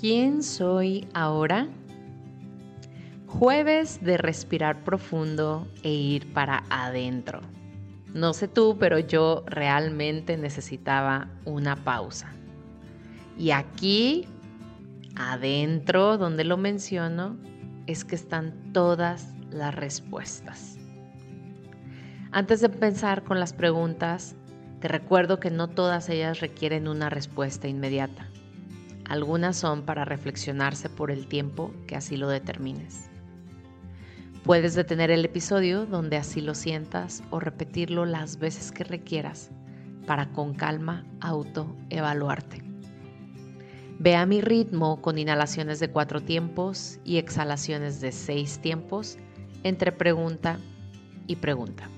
¿Quién soy ahora? Jueves de respirar profundo e ir para adentro. No sé tú, pero yo realmente necesitaba una pausa. Y aquí, adentro, donde lo menciono, es que están todas las respuestas. Antes de pensar con las preguntas, te recuerdo que no todas ellas requieren una respuesta inmediata. Algunas son para reflexionarse por el tiempo que así lo determines. Puedes detener el episodio donde así lo sientas o repetirlo las veces que requieras para con calma autoevaluarte. Ve a mi ritmo con inhalaciones de cuatro tiempos y exhalaciones de seis tiempos entre pregunta y pregunta.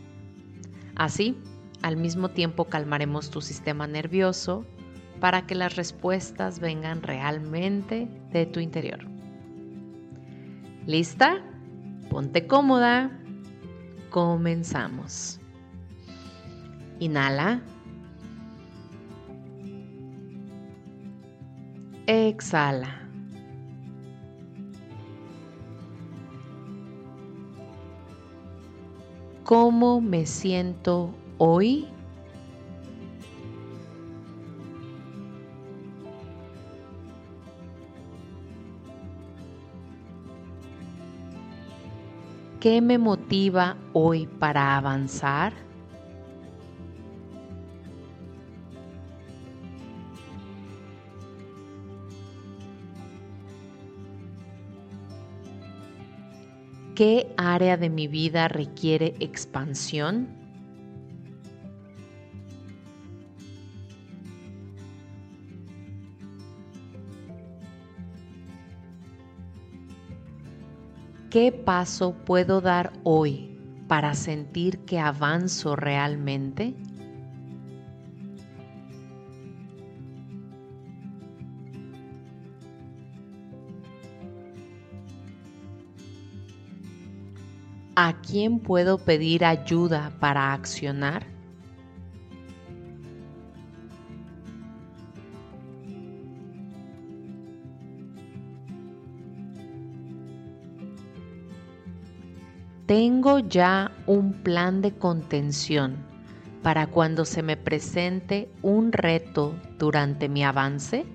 Así, al mismo tiempo calmaremos tu sistema nervioso para que las respuestas vengan realmente de tu interior. ¿Lista? Ponte cómoda. Comenzamos. Inhala. Exhala. ¿Cómo me siento hoy? ¿Qué me motiva hoy para avanzar? ¿Qué área de mi vida requiere expansión? ¿Qué paso puedo dar hoy para sentir que avanzo realmente? ¿A quién puedo pedir ayuda para accionar? Tengo ya un plan de contención para cuando se me presente un reto durante mi avance.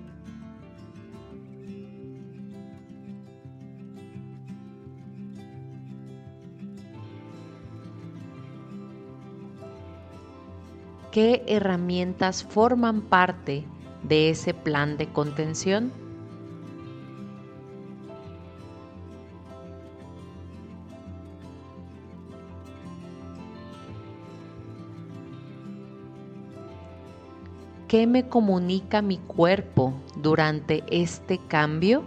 ¿Qué herramientas forman parte de ese plan de contención? ¿Qué me comunica mi cuerpo durante este cambio?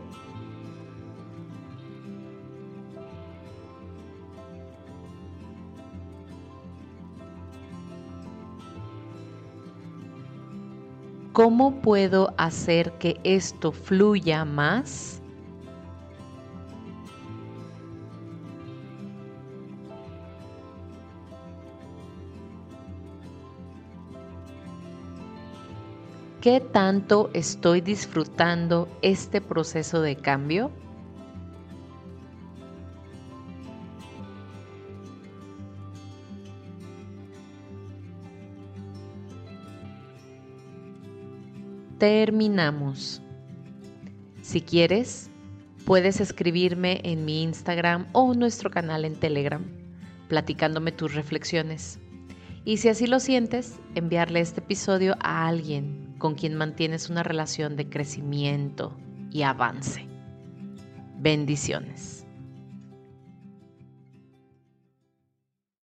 ¿Cómo puedo hacer que esto fluya más? ¿Qué tanto estoy disfrutando este proceso de cambio? Terminamos. Si quieres, puedes escribirme en mi Instagram o nuestro canal en Telegram, platicándome tus reflexiones. Y si así lo sientes, enviarle este episodio a alguien con quien mantienes una relación de crecimiento y avance. Bendiciones.